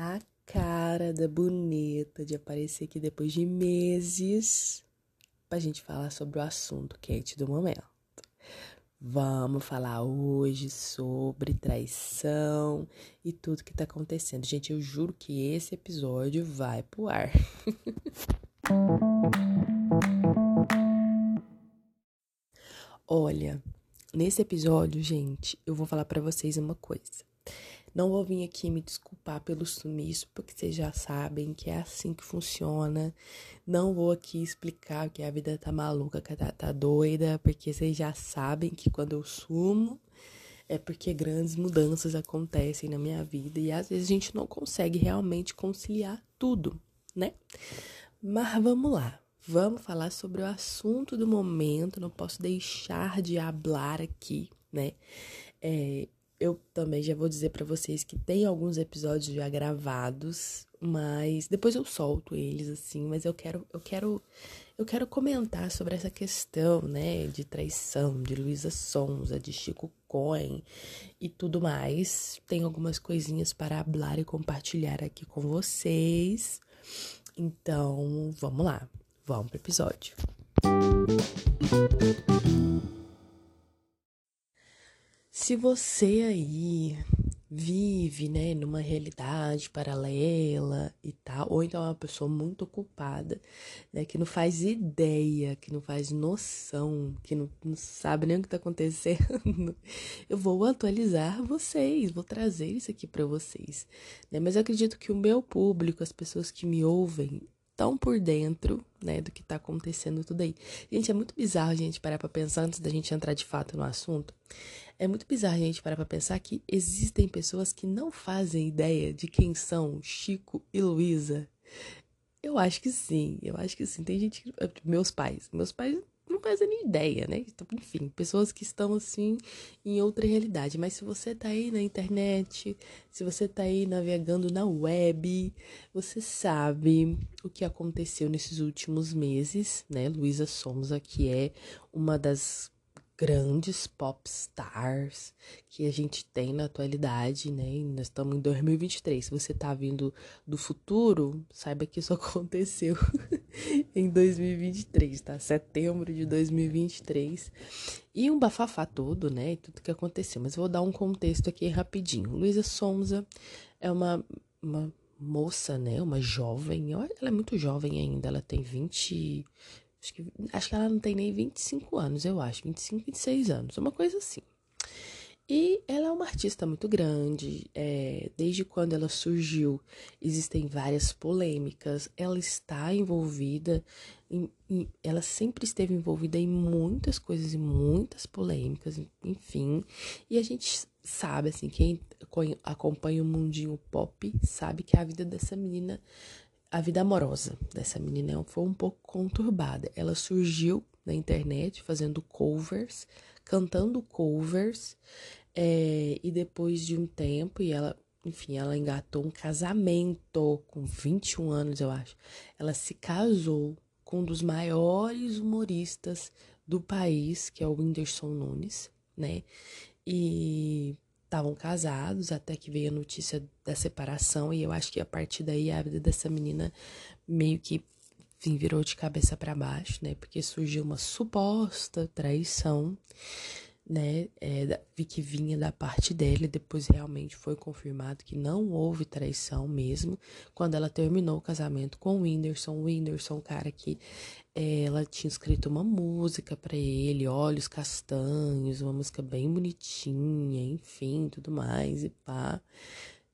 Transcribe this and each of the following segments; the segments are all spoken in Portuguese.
a cara da bonita de aparecer aqui depois de meses pra gente falar sobre o assunto quente do momento. Vamos falar hoje sobre traição e tudo que tá acontecendo. Gente, eu juro que esse episódio vai pro ar. Olha, nesse episódio, gente, eu vou falar para vocês uma coisa. Não vou vir aqui me desculpar pelo sumiço, porque vocês já sabem que é assim que funciona. Não vou aqui explicar que a vida tá maluca, que tá, tá doida, porque vocês já sabem que quando eu sumo é porque grandes mudanças acontecem na minha vida e às vezes a gente não consegue realmente conciliar tudo, né? Mas vamos lá. Vamos falar sobre o assunto do momento, não posso deixar de falar aqui, né? É, eu também já vou dizer para vocês que tem alguns episódios já gravados, mas depois eu solto eles assim, mas eu quero eu quero eu quero comentar sobre essa questão, né, de traição de Luísa Sonza, de Chico Cohen e tudo mais. Tem algumas coisinhas para falar e compartilhar aqui com vocês. Então, vamos lá. Vamos pro episódio. Música se você aí vive, né, numa realidade paralela e tal, ou então é uma pessoa muito ocupada, né, que não faz ideia, que não faz noção, que não, não sabe nem o que tá acontecendo, eu vou atualizar vocês, vou trazer isso aqui para vocês, né, mas eu acredito que o meu público, as pessoas que me ouvem, tão por dentro, né, do que tá acontecendo tudo aí. Gente, é muito bizarro a gente parar pra pensar antes da gente entrar de fato no assunto. É muito bizarro a gente parar pra pensar que existem pessoas que não fazem ideia de quem são Chico e Luísa. Eu acho que sim, eu acho que sim. Tem gente que. Meus pais. Meus pais não fazem nem ideia, né? Então, enfim, pessoas que estão assim em outra realidade. Mas se você tá aí na internet, se você tá aí navegando na web, você sabe o que aconteceu nesses últimos meses, né? Luísa Sonza, que é uma das grandes pop stars que a gente tem na atualidade, né? E nós estamos em 2023. Se você tá vindo do futuro, saiba que isso aconteceu em 2023, tá? Setembro de 2023. E um bafafá todo, né? Tudo que aconteceu. Mas vou dar um contexto aqui rapidinho. Luísa Sonza é uma, uma moça, né? Uma jovem. Ela é muito jovem ainda. Ela tem 20 Acho que, acho que ela não tem nem 25 anos, eu acho. 25, 26 anos, uma coisa assim. E ela é uma artista muito grande, é, desde quando ela surgiu, existem várias polêmicas. Ela está envolvida, em, em, ela sempre esteve envolvida em muitas coisas e muitas polêmicas, enfim. E a gente sabe, assim, quem acompanha o mundinho pop sabe que a vida dessa menina a vida amorosa dessa menina foi um pouco conturbada. Ela surgiu na internet fazendo covers, cantando covers, é, e depois de um tempo, e ela, enfim, ela engatou um casamento com 21 anos, eu acho. Ela se casou com um dos maiores humoristas do país, que é o Whindersson Nunes, né? E estavam casados até que veio a notícia da separação e eu acho que a partir daí a vida dessa menina meio que enfim, virou de cabeça para baixo, né? Porque surgiu uma suposta traição né, é, que vinha da parte dela, e depois realmente foi confirmado que não houve traição mesmo, quando ela terminou o casamento com o Whindersson, o Whindersson, cara que é, ela tinha escrito uma música para ele, Olhos Castanhos, uma música bem bonitinha, enfim, tudo mais, e pá.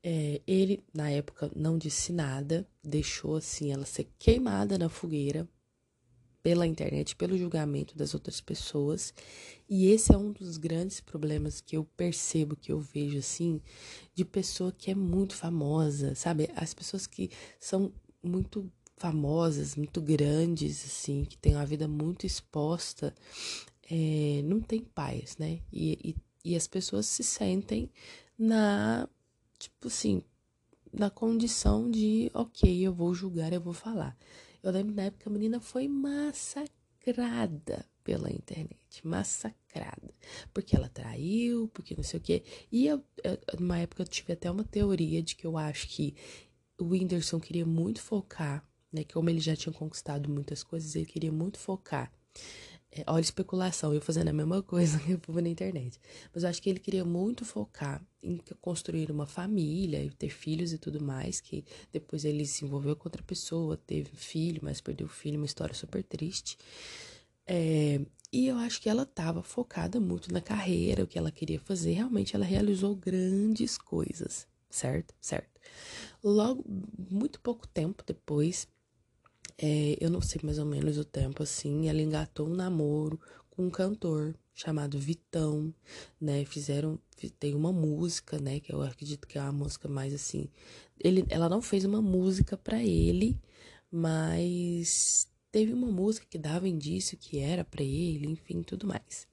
É, ele, na época, não disse nada, deixou assim ela ser queimada na fogueira, pela internet, pelo julgamento das outras pessoas. E esse é um dos grandes problemas que eu percebo, que eu vejo assim, de pessoa que é muito famosa, sabe? As pessoas que são muito famosas, muito grandes, assim, que têm uma vida muito exposta, é, não tem paz, né? E, e, e as pessoas se sentem na, tipo assim, na condição de, ok, eu vou julgar, eu vou falar. Eu lembro na época a menina foi massacrada pela internet, massacrada, porque ela traiu, porque não sei o quê. E eu, eu, numa época eu tive até uma teoria de que eu acho que o Whindersson queria muito focar, né? Que como ele já tinha conquistado muitas coisas, ele queria muito focar. É, olha, especulação, eu fazendo a mesma coisa que o povo na internet. Mas eu acho que ele queria muito focar em construir uma família e ter filhos e tudo mais. Que depois ele se envolveu com outra pessoa, teve filho, mas perdeu o filho, uma história super triste. É, e eu acho que ela estava focada muito na carreira, o que ela queria fazer. Realmente ela realizou grandes coisas, certo? Certo. Logo, muito pouco tempo depois, é, eu não sei mais ou menos o tempo assim, ela engatou um namoro com um cantor chamado Vitão, né? Fizeram, tem uma música, né? Que eu acredito que é uma música mais assim. Ele, ela não fez uma música para ele, mas teve uma música que dava indício que era para ele, enfim, tudo mais.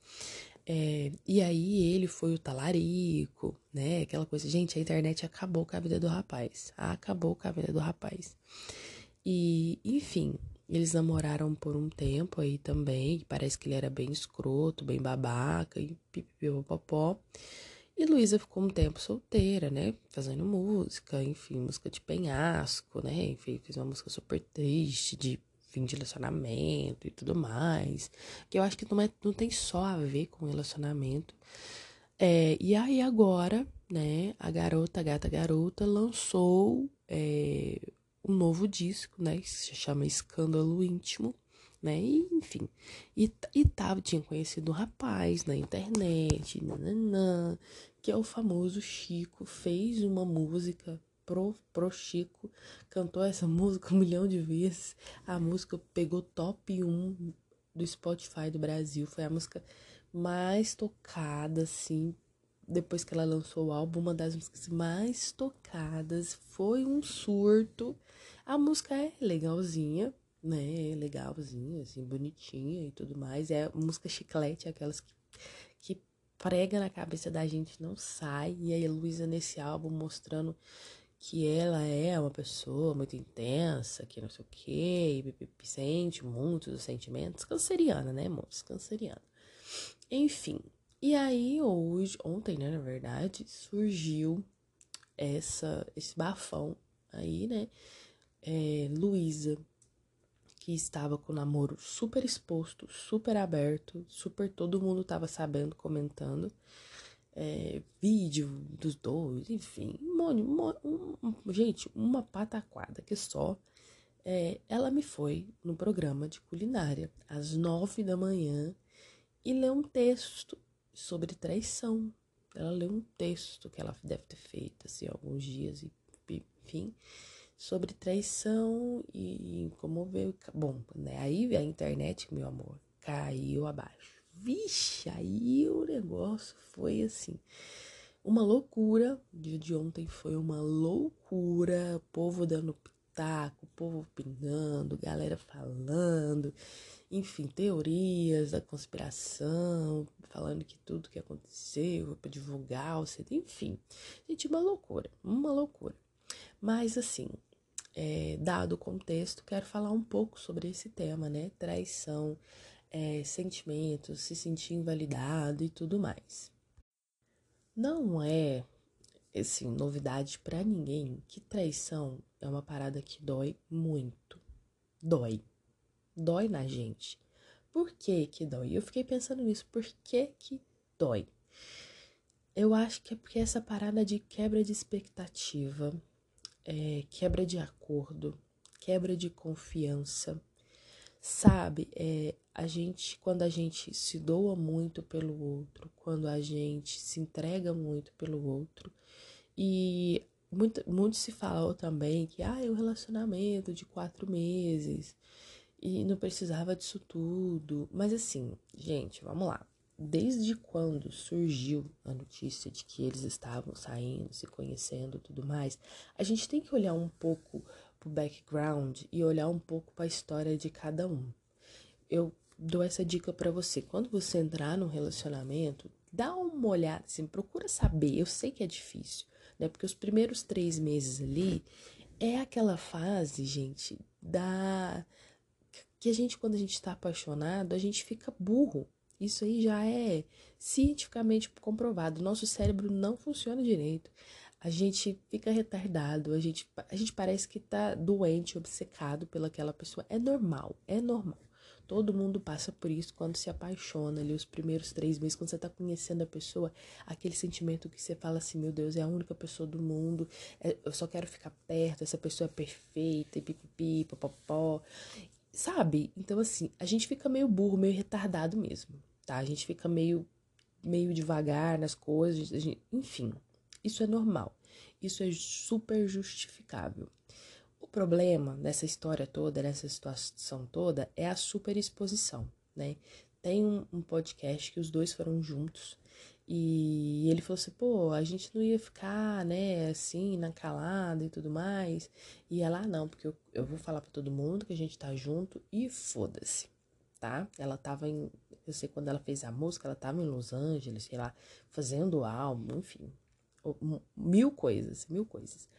É, e aí ele foi o talarico, né? Aquela coisa. Gente, a internet acabou com a vida do rapaz. Acabou com a vida do rapaz. E, enfim, eles namoraram por um tempo aí também. Parece que ele era bem escroto, bem babaca e pipipipopopó. E Luísa ficou um tempo solteira, né? Fazendo música, enfim, música de penhasco, né? Enfim, fez uma música super triste, de fim de relacionamento e tudo mais. Que eu acho que não, é, não tem só a ver com relacionamento. É, e aí agora, né, a garota, a gata garota, lançou é, um novo disco, né, que se chama Escândalo Íntimo, né, e, enfim. E, e tava, tinha conhecido um rapaz na internet, nananã, que é o famoso Chico, fez uma música pro, pro Chico, cantou essa música um milhão de vezes. A música pegou top 1 do Spotify do Brasil. Foi a música mais tocada, assim, depois que ela lançou o álbum, uma das músicas mais tocadas. Foi um surto. A música é legalzinha, né? Legalzinha, assim, bonitinha e tudo mais. É música chiclete, aquelas que, que prega na cabeça da gente, não sai. E aí Luísa nesse álbum mostrando que ela é uma pessoa muito intensa, que não sei o quê, e sente muitos sentimentos. Canceriana, né, moço? Canceriana. Enfim. E aí, hoje, ontem, né, na verdade, surgiu essa, esse bafão aí, né? É, Luísa, que estava com o namoro super exposto, super aberto, super todo mundo tava sabendo, comentando é, vídeo dos dois, enfim, um, um, um, gente, uma pataquada que só. É, ela me foi no programa de culinária às nove da manhã e leu um texto sobre traição. Ela leu um texto que ela deve ter feito assim alguns dias e enfim sobre traição e como veio bom né aí a internet meu amor caiu abaixo Vixe, aí o negócio foi assim. Uma loucura. O dia de ontem foi uma loucura. O povo dando pitaco, o povo opinando, galera falando. Enfim, teorias da conspiração, falando que tudo que aconteceu para divulgar enfim. Gente, uma loucura, uma loucura. Mas assim, é, dado o contexto, quero falar um pouco sobre esse tema, né? Traição é, sentimentos, se sentir invalidado e tudo mais. Não é, assim, novidade para ninguém que traição é uma parada que dói muito. Dói. Dói na gente. Por que que dói? Eu fiquei pensando nisso. Por que que dói? Eu acho que é porque essa parada de quebra de expectativa, é, quebra de acordo, quebra de confiança, Sabe, é, a gente, quando a gente se doa muito pelo outro, quando a gente se entrega muito pelo outro, e muito, muito se falou também que ah, é um relacionamento de quatro meses e não precisava disso tudo. Mas assim, gente, vamos lá. Desde quando surgiu a notícia de que eles estavam saindo, se conhecendo tudo mais, a gente tem que olhar um pouco pro background e olhar um pouco para a história de cada um. Eu dou essa dica para você. Quando você entrar num relacionamento, dá uma olhada, assim, procura saber. Eu sei que é difícil, né? Porque os primeiros três meses ali é aquela fase, gente, da que a gente, quando a gente está apaixonado, a gente fica burro. Isso aí já é cientificamente comprovado. Nosso cérebro não funciona direito a gente fica retardado, a gente, a gente parece que tá doente, obcecado pelaquela pessoa. É normal, é normal. Todo mundo passa por isso quando se apaixona ali, os primeiros três meses, quando você tá conhecendo a pessoa, aquele sentimento que você fala assim, meu Deus, é a única pessoa do mundo, é, eu só quero ficar perto, essa pessoa é perfeita, e pipipi, popopó, sabe? Então, assim, a gente fica meio burro, meio retardado mesmo, tá? A gente fica meio, meio devagar nas coisas, gente, enfim, isso é normal, isso é super justificável problema dessa história toda, dessa situação toda, é a superexposição, né? Tem um, um podcast que os dois foram juntos e ele falou assim, pô, a gente não ia ficar, né, assim, na calada e tudo mais. E ela, ah, não, porque eu, eu vou falar para todo mundo que a gente tá junto e foda-se, tá? Ela tava em, eu sei quando ela fez a música, ela tava em Los Angeles, sei lá, fazendo álbum, enfim, mil coisas, mil coisas.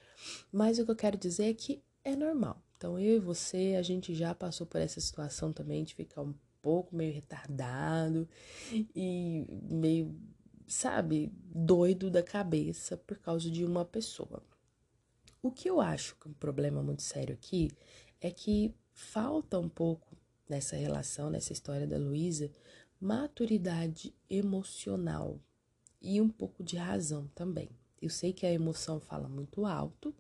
Mas o que eu quero dizer é que é normal. Então, eu e você, a gente já passou por essa situação também de ficar um pouco meio retardado e meio, sabe, doido da cabeça por causa de uma pessoa. O que eu acho que é um problema muito sério aqui é que falta um pouco nessa relação, nessa história da Luísa, maturidade emocional e um pouco de razão também. Eu sei que a emoção fala muito alto,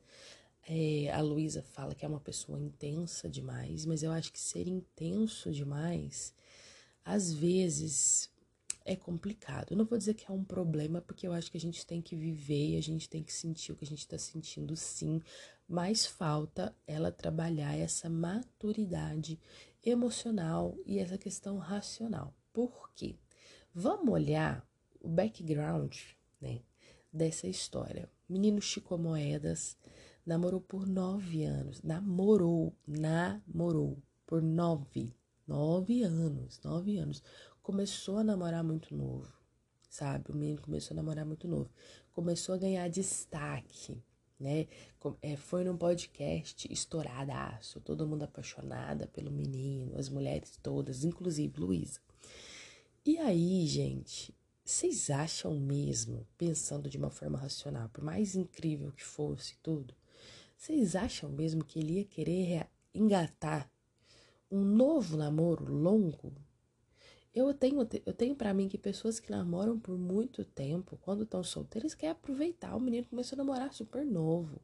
é, a Luísa fala que é uma pessoa intensa demais, mas eu acho que ser intenso demais, às vezes, é complicado. Eu não vou dizer que é um problema, porque eu acho que a gente tem que viver, a gente tem que sentir o que a gente está sentindo, sim, mas falta ela trabalhar essa maturidade emocional e essa questão racional. Por quê? Vamos olhar o background né, dessa história. Menino Chico Moedas Namorou por nove anos. Namorou, namorou por nove, nove anos, nove anos. Começou a namorar muito novo, sabe? O menino começou a namorar muito novo. Começou a ganhar destaque, né? É, foi num podcast estouradaço, todo mundo apaixonada pelo menino, as mulheres todas, inclusive Luísa. E aí, gente, vocês acham mesmo, pensando de uma forma racional, por mais incrível que fosse tudo, vocês acham mesmo que ele ia querer engatar um novo namoro longo? Eu tenho, eu tenho para mim que pessoas que namoram por muito tempo, quando estão solteiras, querem aproveitar. O menino começou a namorar super novo.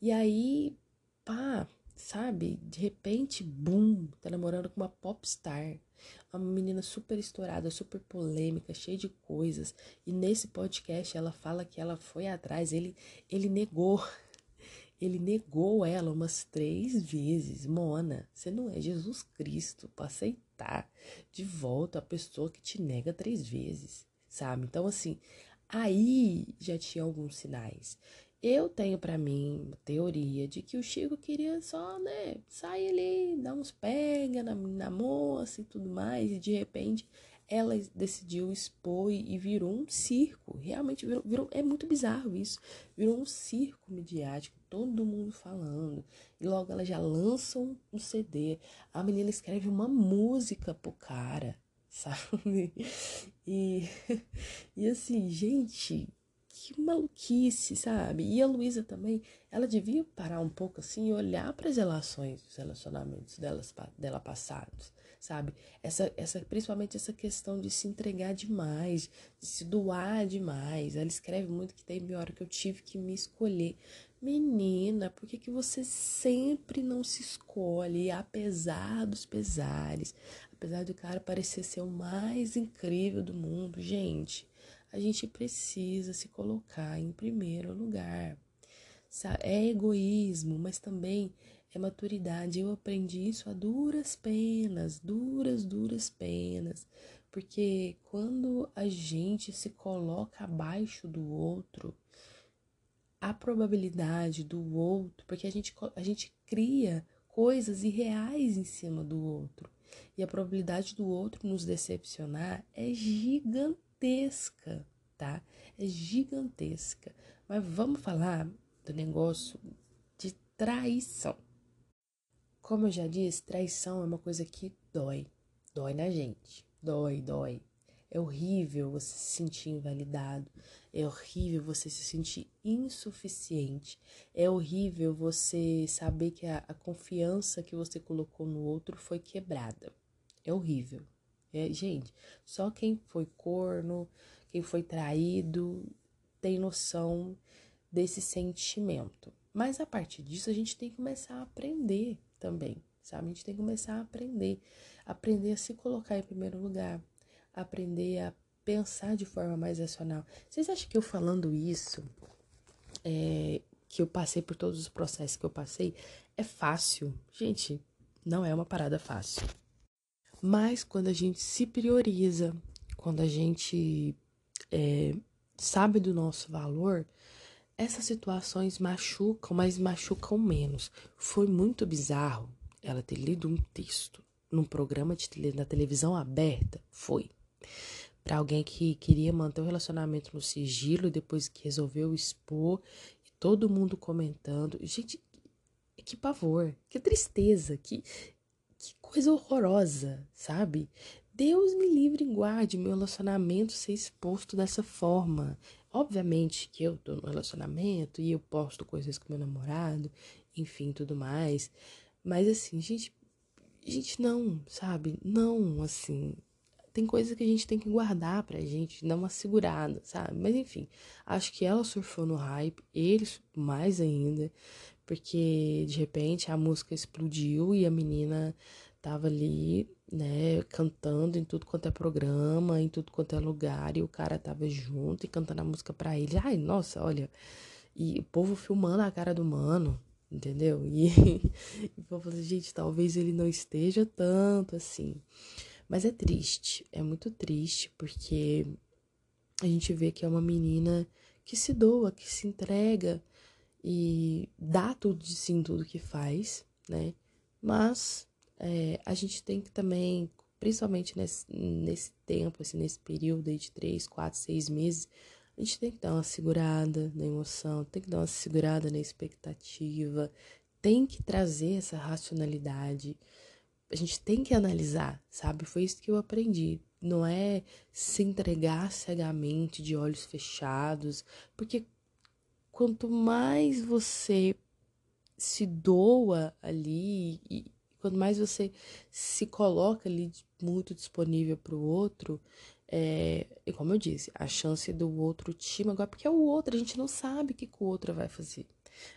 E aí, pá, sabe? De repente, boom, tá namorando com uma popstar. Uma menina super estourada, super polêmica, cheia de coisas. E nesse podcast ela fala que ela foi atrás, ele, ele negou ele negou ela umas três vezes. Mona, você não é Jesus Cristo para aceitar de volta a pessoa que te nega três vezes, sabe? Então, assim, aí já tinha alguns sinais. Eu tenho para mim teoria de que o Chico queria só, né, sair ali, dar uns pega na, na moça e tudo mais, e de repente ela decidiu expor e virou um circo. Realmente virou, virou, é muito bizarro isso. Virou um circo midiático, todo mundo falando. E logo ela já lança um, um CD. A menina escreve uma música pro cara, sabe? E, e assim, gente, que maluquice, sabe? E a Luísa também, ela devia parar um pouco assim e olhar para as relações, os relacionamentos delas, dela passados sabe? Essa, essa, principalmente essa questão de se entregar demais, de se doar demais. Ela escreve muito que tem hora que eu tive que me escolher. Menina, por que, que você sempre não se escolhe, apesar dos pesares? Apesar do cara parecer ser o mais incrível do mundo, gente, a gente precisa se colocar em primeiro lugar. É egoísmo, mas também é maturidade. Eu aprendi isso a duras penas, duras, duras penas. Porque quando a gente se coloca abaixo do outro, a probabilidade do outro, porque a gente, a gente cria coisas irreais em cima do outro. E a probabilidade do outro nos decepcionar é gigantesca, tá? É gigantesca. Mas vamos falar do negócio de traição. Como eu já disse, traição é uma coisa que dói. Dói na gente. Dói, dói. É horrível você se sentir invalidado. É horrível você se sentir insuficiente. É horrível você saber que a, a confiança que você colocou no outro foi quebrada. É horrível. É, gente, só quem foi corno, quem foi traído, tem noção desse sentimento. Mas a partir disso, a gente tem que começar a aprender também, sabe? A gente tem que começar a aprender. Aprender a se colocar em primeiro lugar. Aprender a pensar de forma mais racional. Vocês acham que eu falando isso, é, que eu passei por todos os processos que eu passei, é fácil? Gente, não é uma parada fácil. Mas quando a gente se prioriza, quando a gente é, sabe do nosso valor, essas situações machucam, mas machucam menos. Foi muito bizarro ela ter lido um texto num programa de tele, na televisão aberta. Foi. Para alguém que queria manter o relacionamento no sigilo depois que resolveu expor e todo mundo comentando. Gente, que pavor, que tristeza, que, que coisa horrorosa, sabe? Deus me livre e guarde meu relacionamento ser exposto dessa forma. Obviamente que eu tô no relacionamento e eu posto coisas com meu namorado, enfim, tudo mais. Mas assim, gente, gente não, sabe? Não, assim, tem coisa que a gente tem que guardar pra gente, dar uma segurada, sabe? Mas enfim, acho que ela surfou no hype, eles mais ainda, porque de repente a música explodiu e a menina tava ali né, cantando em tudo quanto é programa, em tudo quanto é lugar, e o cara tava junto e cantando a música pra ele. Ai, nossa, olha. E o povo filmando a cara do mano, entendeu? E, e o povo falando, gente, talvez ele não esteja tanto assim. Mas é triste, é muito triste, porque a gente vê que é uma menina que se doa, que se entrega e dá tudo de si em tudo que faz, né? Mas é, a gente tem que também, principalmente nesse, nesse tempo, assim, nesse período de três, quatro, seis meses, a gente tem que dar uma segurada na emoção, tem que dar uma segurada na expectativa, tem que trazer essa racionalidade. A gente tem que analisar, sabe? Foi isso que eu aprendi. Não é se entregar cegamente, de olhos fechados, porque quanto mais você se doa ali e, Quanto mais você se coloca ali muito disponível para o outro, é, e como eu disse, a chance do outro te magoar, porque é o outro, a gente não sabe o que, que o outro vai fazer.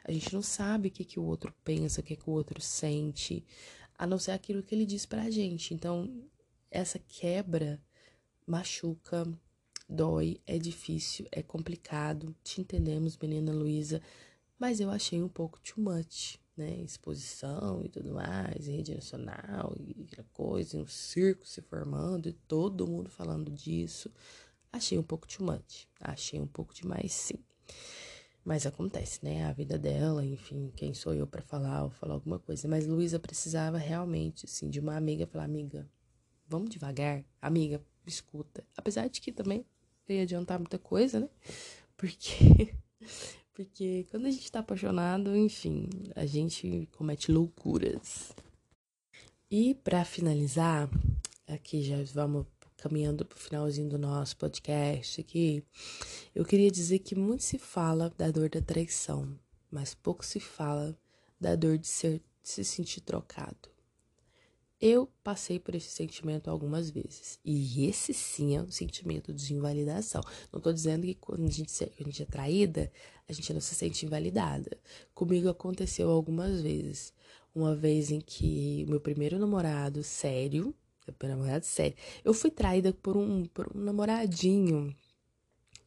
A gente não sabe o que, que o outro pensa, o que, que o outro sente, a não ser aquilo que ele diz pra gente. Então, essa quebra machuca, dói, é difícil, é complicado. Te entendemos, menina Luísa, mas eu achei um pouco too much né, exposição e tudo mais, em rede nacional e aquela coisa, um circo se formando e todo mundo falando disso. Achei um pouco too much, achei um pouco demais, sim. Mas acontece, né? A vida dela, enfim, quem sou eu para falar ou falar alguma coisa. Mas Luísa precisava realmente, assim, de uma amiga falar: amiga, vamos devagar, amiga, escuta. Apesar de que também ia adiantar muita coisa, né? Porque porque quando a gente tá apaixonado, enfim, a gente comete loucuras. E para finalizar, aqui já vamos caminhando pro finalzinho do nosso podcast aqui, eu queria dizer que muito se fala da dor da traição, mas pouco se fala da dor de ser de se sentir trocado. Eu passei por esse sentimento algumas vezes. E esse sim é um sentimento de invalidação. Não tô dizendo que quando a gente, a gente é traída, a gente não se sente invalidada. Comigo aconteceu algumas vezes. Uma vez em que meu primeiro namorado, sério, meu namorado sério, eu fui traída por um, por um namoradinho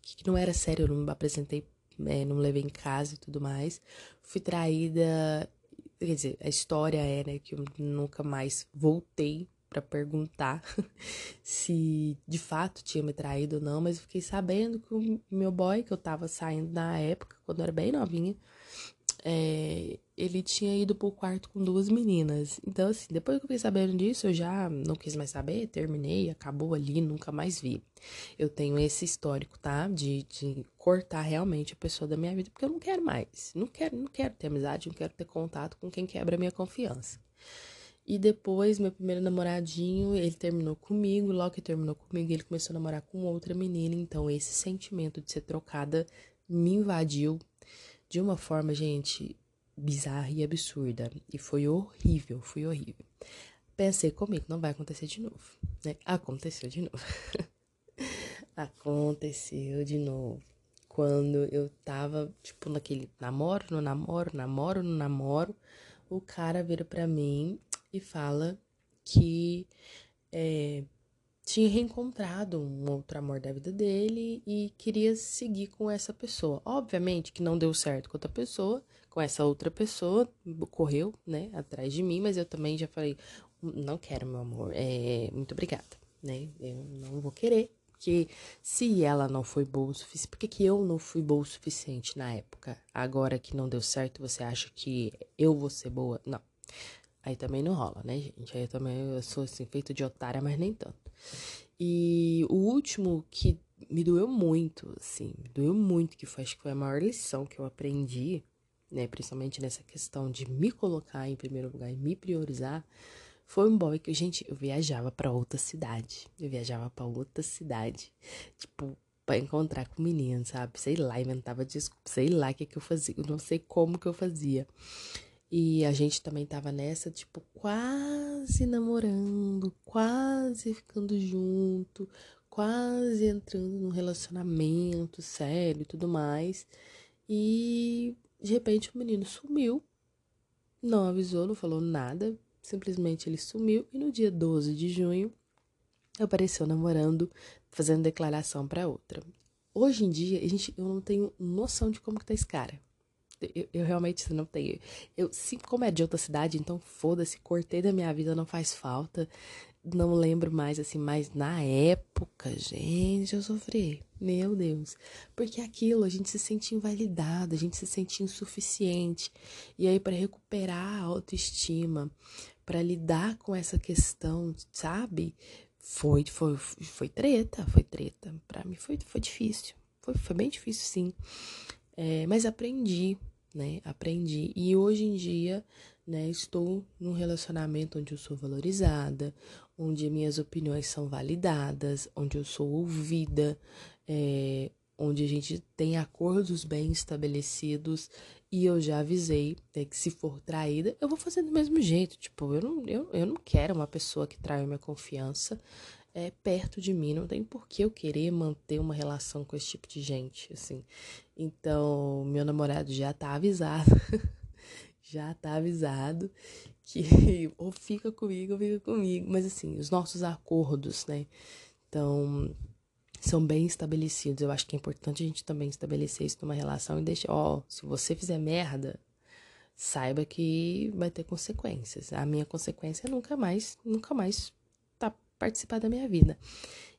que não era sério, eu não me apresentei, é, não me levei em casa e tudo mais. Fui traída Quer dizer, a história é, né, que eu nunca mais voltei para perguntar se de fato tinha me traído ou não, mas eu fiquei sabendo que o meu boy, que eu tava saindo na época, quando eu era bem novinha, é, ele tinha ido pro quarto com duas meninas. Então, assim, depois que eu fiquei sabendo disso, eu já não quis mais saber, terminei, acabou ali, nunca mais vi. Eu tenho esse histórico, tá? De, de cortar realmente a pessoa da minha vida, porque eu não quero mais. Não quero, não quero ter amizade, não quero ter contato com quem quebra a minha confiança. E depois, meu primeiro namoradinho, ele terminou comigo. Logo que terminou comigo, ele começou a namorar com outra menina. Então, esse sentimento de ser trocada me invadiu de uma forma, gente, bizarra e absurda. E foi horrível, foi horrível. Pensei comigo, não vai acontecer de novo, né? Aconteceu de novo. Aconteceu de novo. Quando eu tava, tipo, naquele namoro, no namoro, namoro, no namoro, o cara vira pra mim e fala que é, tinha reencontrado um outro amor da vida dele e queria seguir com essa pessoa. Obviamente que não deu certo com outra pessoa, com essa outra pessoa, correu, né, atrás de mim, mas eu também já falei, não quero, meu amor, é, muito obrigada, né, eu não vou querer, porque se ela não foi boa o suficiente, por que, que eu não fui boa o suficiente na época? Agora que não deu certo, você acha que eu vou ser boa? Não. Aí também não rola, né, gente? Aí também eu sou assim, feito de otária, mas nem tanto. E o último que me doeu muito, assim, me doeu muito, que foi, acho que foi a maior lição que eu aprendi, né, principalmente nessa questão de me colocar em primeiro lugar e me priorizar, foi um boy que, gente, eu viajava para outra cidade. Eu viajava para outra cidade. Tipo, pra encontrar com menino, sabe? Sei lá, inventava desculpa, sei lá o que, que eu fazia. Eu não sei como que eu fazia. E a gente também tava nessa, tipo, quase namorando, quase ficando junto, quase entrando num relacionamento sério e tudo mais. E de repente o menino sumiu, não avisou, não falou nada, simplesmente ele sumiu. E no dia 12 de junho apareceu namorando, fazendo declaração para outra. Hoje em dia, a gente, eu não tenho noção de como que tá esse cara. Eu, eu, realmente não tenho. Eu, sim, como é de outra cidade, então foda-se, cortei da minha vida, não faz falta. Não lembro mais, assim, mas na época, gente, eu sofri. Meu Deus. Porque aquilo, a gente se sente invalidado, a gente se sente insuficiente. E aí, para recuperar a autoestima, para lidar com essa questão, sabe? Foi, foi, foi treta, foi treta. Para mim foi, foi difícil. Foi, foi bem difícil, sim. É, mas aprendi, né? Aprendi. E hoje em dia, né, estou num relacionamento onde eu sou valorizada, onde minhas opiniões são validadas, onde eu sou ouvida, é, onde a gente tem acordos bem estabelecidos e eu já avisei né, que se for traída, eu vou fazer do mesmo jeito. Tipo, eu não, eu, eu não quero uma pessoa que traia minha confiança é, perto de mim. Não tem por que eu querer manter uma relação com esse tipo de gente, assim. Então, meu namorado já tá avisado. já tá avisado que ou fica comigo ou fica comigo. Mas, assim, os nossos acordos, né? Então, são bem estabelecidos. Eu acho que é importante a gente também estabelecer isso numa relação e deixar, ó, se você fizer merda, saiba que vai ter consequências. A minha consequência é nunca mais, nunca mais participar da minha vida.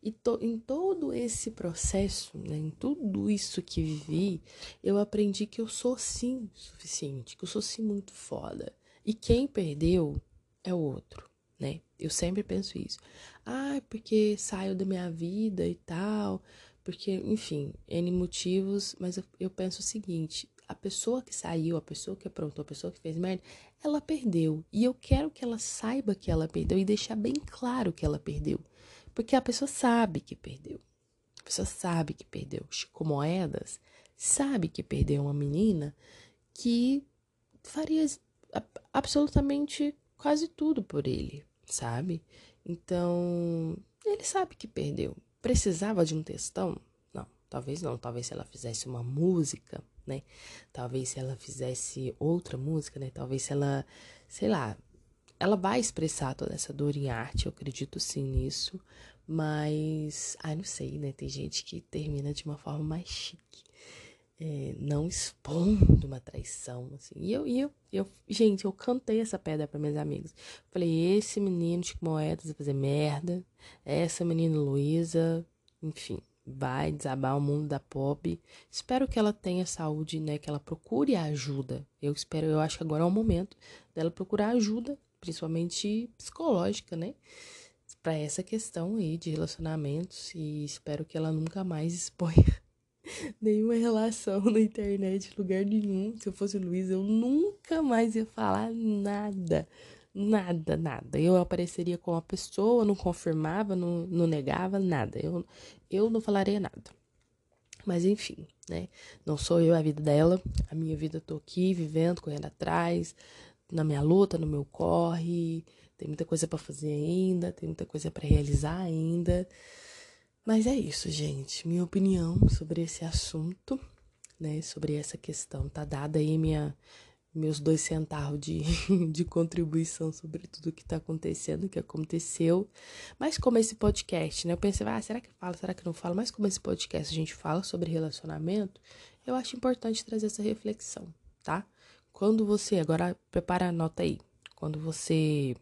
E to, em todo esse processo, né, em tudo isso que vivi, eu aprendi que eu sou sim suficiente, que eu sou sim muito foda. E quem perdeu é o outro, né? Eu sempre penso isso. Ah, porque saiu da minha vida e tal, porque, enfim, N motivos, mas eu, eu penso o seguinte: a pessoa que saiu, a pessoa que aprontou, a pessoa que fez merda, ela perdeu. E eu quero que ela saiba que ela perdeu e deixar bem claro que ela perdeu. Porque a pessoa sabe que perdeu. A pessoa sabe que perdeu. Chico Moedas sabe que perdeu uma menina que faria absolutamente quase tudo por ele, sabe? Então, ele sabe que perdeu. Precisava de um textão? Não, talvez não. Talvez se ela fizesse uma música né? Talvez se ela fizesse outra música, né? Talvez se ela, sei lá, ela vai expressar toda essa dor em arte, eu acredito sim nisso, mas, ai, não sei, né? Tem gente que termina de uma forma mais chique, é, não expondo uma traição, assim. E eu, e eu, eu, gente, eu cantei essa pedra para meus amigos. Falei, esse menino de moedas vai fazer merda, essa menina Luísa, enfim, vai desabar o mundo da pop. Espero que ela tenha saúde, né? Que ela procure ajuda. Eu espero, eu acho que agora é o momento dela procurar ajuda, principalmente psicológica, né? Para essa questão aí de relacionamentos e espero que ela nunca mais exponha nenhuma relação na internet, lugar nenhum. Se eu fosse Luiz, eu nunca mais ia falar nada Nada, nada. Eu apareceria com a pessoa, não confirmava, não, não negava, nada. Eu, eu não falaria nada. Mas enfim, né? Não sou eu a vida dela. A minha vida eu tô aqui vivendo, correndo atrás, na minha luta, no meu corre. Tem muita coisa para fazer ainda, tem muita coisa para realizar ainda. Mas é isso, gente. Minha opinião sobre esse assunto, né? Sobre essa questão. Tá dada aí minha meus dois centavos de, de contribuição sobre tudo que está acontecendo, que aconteceu. Mas como esse podcast, né? Eu pensei, ah, será que fala, será que não fala? Mas como esse podcast a gente fala sobre relacionamento, eu acho importante trazer essa reflexão, tá? Quando você, agora prepara a nota aí. Quando você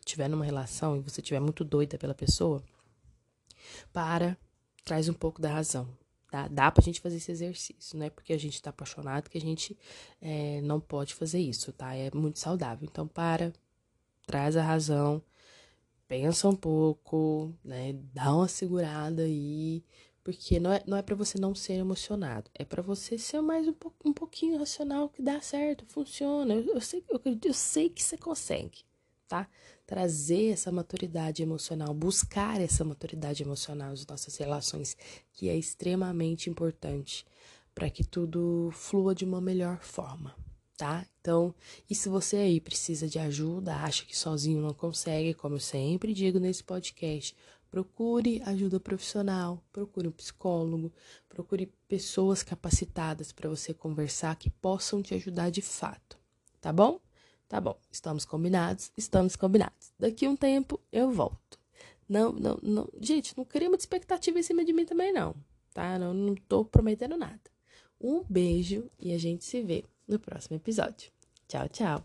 estiver numa relação e você estiver muito doida pela pessoa, para, traz um pouco da razão, Dá, dá pra gente fazer esse exercício, não é porque a gente tá apaixonado que a gente é, não pode fazer isso, tá? É muito saudável. Então, para, traz a razão, pensa um pouco, né? Dá uma segurada aí, porque não é, não é para você não ser emocionado, é para você ser mais um, po um pouquinho racional que dá certo, funciona. Eu, eu, sei, eu, eu sei que você consegue, tá? trazer essa maturidade emocional, buscar essa maturidade emocional nas nossas relações, que é extremamente importante para que tudo flua de uma melhor forma, tá? Então, e se você aí precisa de ajuda, acha que sozinho não consegue, como eu sempre digo nesse podcast, procure ajuda profissional, procure um psicólogo, procure pessoas capacitadas para você conversar que possam te ajudar de fato, tá bom? Tá bom, estamos combinados, estamos combinados. Daqui um tempo eu volto. Não, não, não. Gente, não cria muita expectativa em cima de mim também, não. Tá? Não, não tô prometendo nada. Um beijo e a gente se vê no próximo episódio. Tchau, tchau.